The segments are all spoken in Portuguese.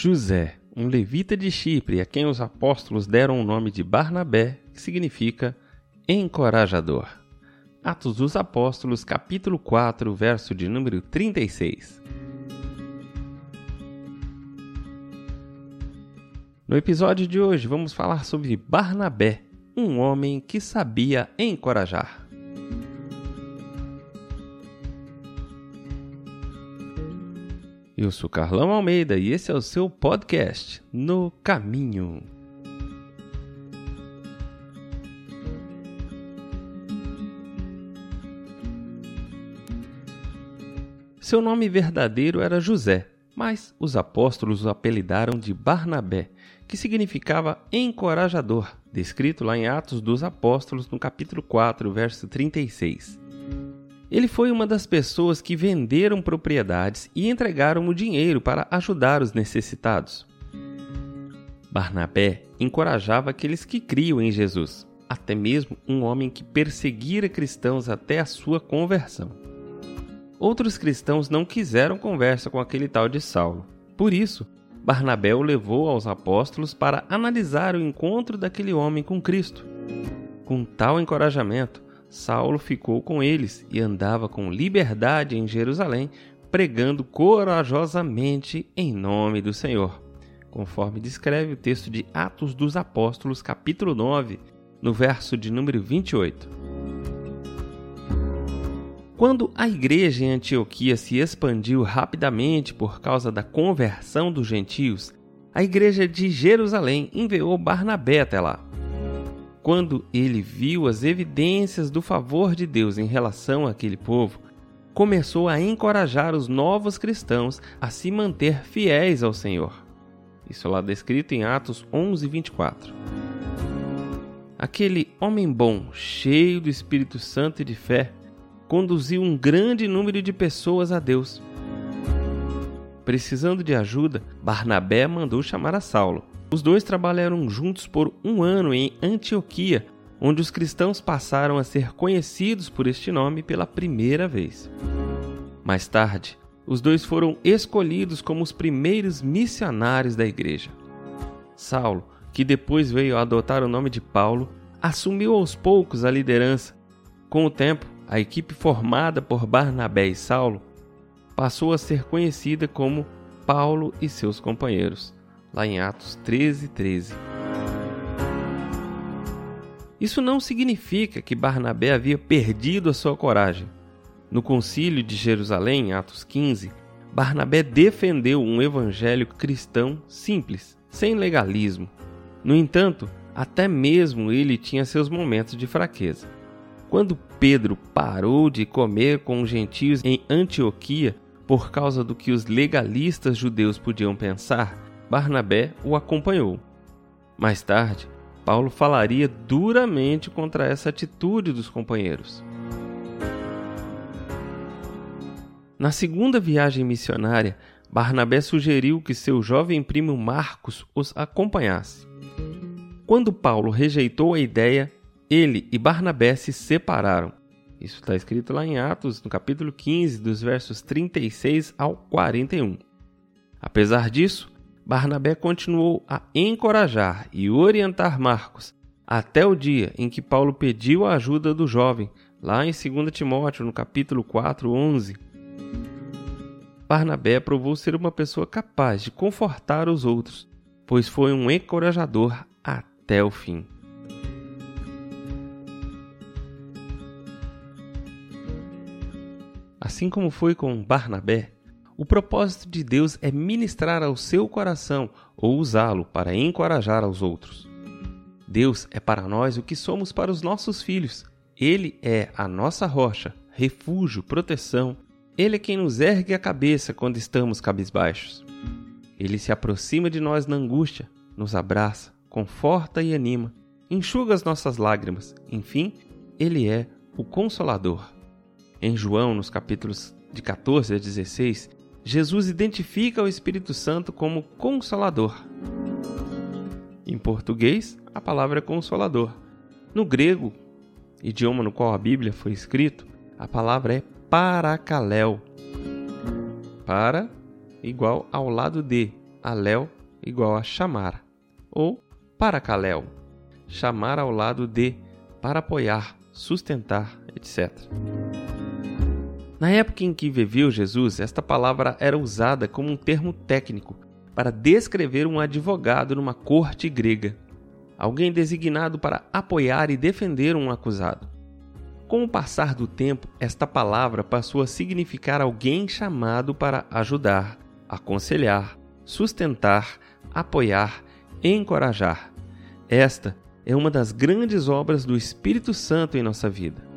José, um levita de Chipre, a quem os apóstolos deram o nome de Barnabé, que significa encorajador. Atos dos Apóstolos, capítulo 4, verso de número 36. No episódio de hoje vamos falar sobre Barnabé, um homem que sabia encorajar. Eu sou Carlão Almeida e esse é o seu podcast No Caminho. Seu nome verdadeiro era José, mas os apóstolos o apelidaram de Barnabé, que significava encorajador, descrito lá em Atos dos Apóstolos, no capítulo 4, verso 36. Ele foi uma das pessoas que venderam propriedades e entregaram o dinheiro para ajudar os necessitados. Barnabé encorajava aqueles que criam em Jesus, até mesmo um homem que perseguira cristãos até a sua conversão. Outros cristãos não quiseram conversa com aquele tal de Saulo. Por isso, Barnabé o levou aos apóstolos para analisar o encontro daquele homem com Cristo. Com tal encorajamento, Saulo ficou com eles e andava com liberdade em Jerusalém, pregando corajosamente em nome do Senhor, conforme descreve o texto de Atos dos Apóstolos, capítulo 9, no verso de número 28. Quando a igreja em Antioquia se expandiu rapidamente por causa da conversão dos gentios, a igreja de Jerusalém enviou Barnabé até lá. Quando ele viu as evidências do favor de Deus em relação àquele povo, começou a encorajar os novos cristãos a se manter fiéis ao Senhor. Isso lá descrito em Atos 11, 24. Aquele homem bom, cheio do Espírito Santo e de fé, conduziu um grande número de pessoas a Deus. Precisando de ajuda, Barnabé mandou chamar a Saulo. Os dois trabalharam juntos por um ano em Antioquia, onde os cristãos passaram a ser conhecidos por este nome pela primeira vez. Mais tarde, os dois foram escolhidos como os primeiros missionários da igreja. Saulo, que depois veio a adotar o nome de Paulo, assumiu aos poucos a liderança. Com o tempo, a equipe formada por Barnabé e Saulo passou a ser conhecida como Paulo e seus companheiros, lá em Atos 13, 13. Isso não significa que Barnabé havia perdido a sua coragem. No concílio de Jerusalém, Atos 15, Barnabé defendeu um evangelho cristão simples, sem legalismo. No entanto, até mesmo ele tinha seus momentos de fraqueza. Quando Pedro parou de comer com os gentios em Antioquia por causa do que os legalistas judeus podiam pensar, Barnabé o acompanhou. Mais tarde, Paulo falaria duramente contra essa atitude dos companheiros. Na segunda viagem missionária, Barnabé sugeriu que seu jovem primo Marcos os acompanhasse. Quando Paulo rejeitou a ideia, ele e Barnabé se separaram. Isso está escrito lá em Atos, no capítulo 15, dos versos 36 ao 41. Apesar disso, Barnabé continuou a encorajar e orientar Marcos até o dia em que Paulo pediu a ajuda do jovem, lá em 2 Timóteo, no capítulo 4, 11. Barnabé provou ser uma pessoa capaz de confortar os outros, pois foi um encorajador até o fim. Assim como foi com Barnabé, o propósito de Deus é ministrar ao seu coração ou usá-lo para encorajar aos outros. Deus é para nós o que somos para os nossos filhos. Ele é a nossa rocha, refúgio, proteção, Ele é quem nos ergue a cabeça quando estamos cabisbaixos. Ele se aproxima de nós na angústia, nos abraça, conforta e anima, enxuga as nossas lágrimas. Enfim, ele é o Consolador. Em João, nos capítulos de 14 a 16, Jesus identifica o Espírito Santo como Consolador. Em português, a palavra é Consolador. No grego, idioma no qual a Bíblia foi escrito, a palavra é Paracaléu. Para igual ao lado de, aléu igual a chamar, ou paracaléu, chamar ao lado de, para apoiar, sustentar, etc. Na época em que viveu Jesus, esta palavra era usada como um termo técnico para descrever um advogado numa corte grega, alguém designado para apoiar e defender um acusado. Com o passar do tempo, esta palavra passou a significar alguém chamado para ajudar, aconselhar, sustentar, apoiar, encorajar. Esta é uma das grandes obras do Espírito Santo em nossa vida.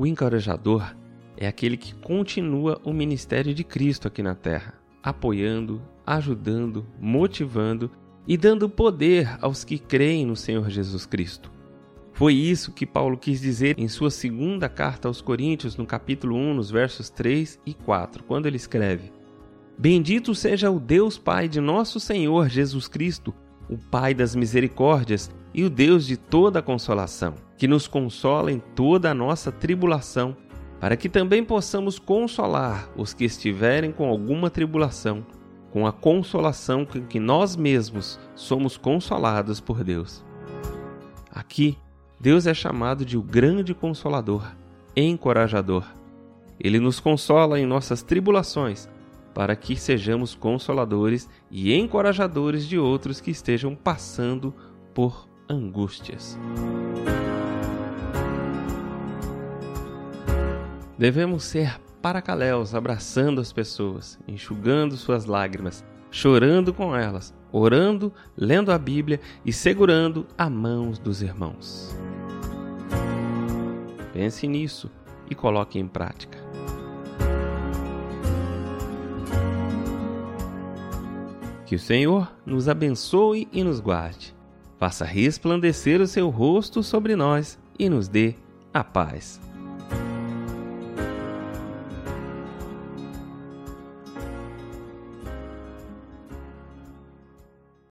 O encorajador é aquele que continua o ministério de Cristo aqui na terra, apoiando, ajudando, motivando e dando poder aos que creem no Senhor Jesus Cristo. Foi isso que Paulo quis dizer em sua segunda carta aos Coríntios, no capítulo 1, nos versos 3 e 4, quando ele escreve: Bendito seja o Deus Pai de nosso Senhor Jesus Cristo, o Pai das misericórdias e o Deus de toda consolação, que nos consola em toda a nossa tribulação, para que também possamos consolar os que estiverem com alguma tribulação, com a consolação com que nós mesmos somos consolados por Deus. Aqui, Deus é chamado de o grande consolador, encorajador. Ele nos consola em nossas tribulações para que sejamos consoladores e encorajadores de outros que estejam passando por angústias. Devemos ser paracaléus, abraçando as pessoas, enxugando suas lágrimas, chorando com elas, orando, lendo a Bíblia e segurando a mão dos irmãos. Pense nisso e coloque em prática. Que o Senhor nos abençoe e nos guarde, faça resplandecer o seu rosto sobre nós e nos dê a paz.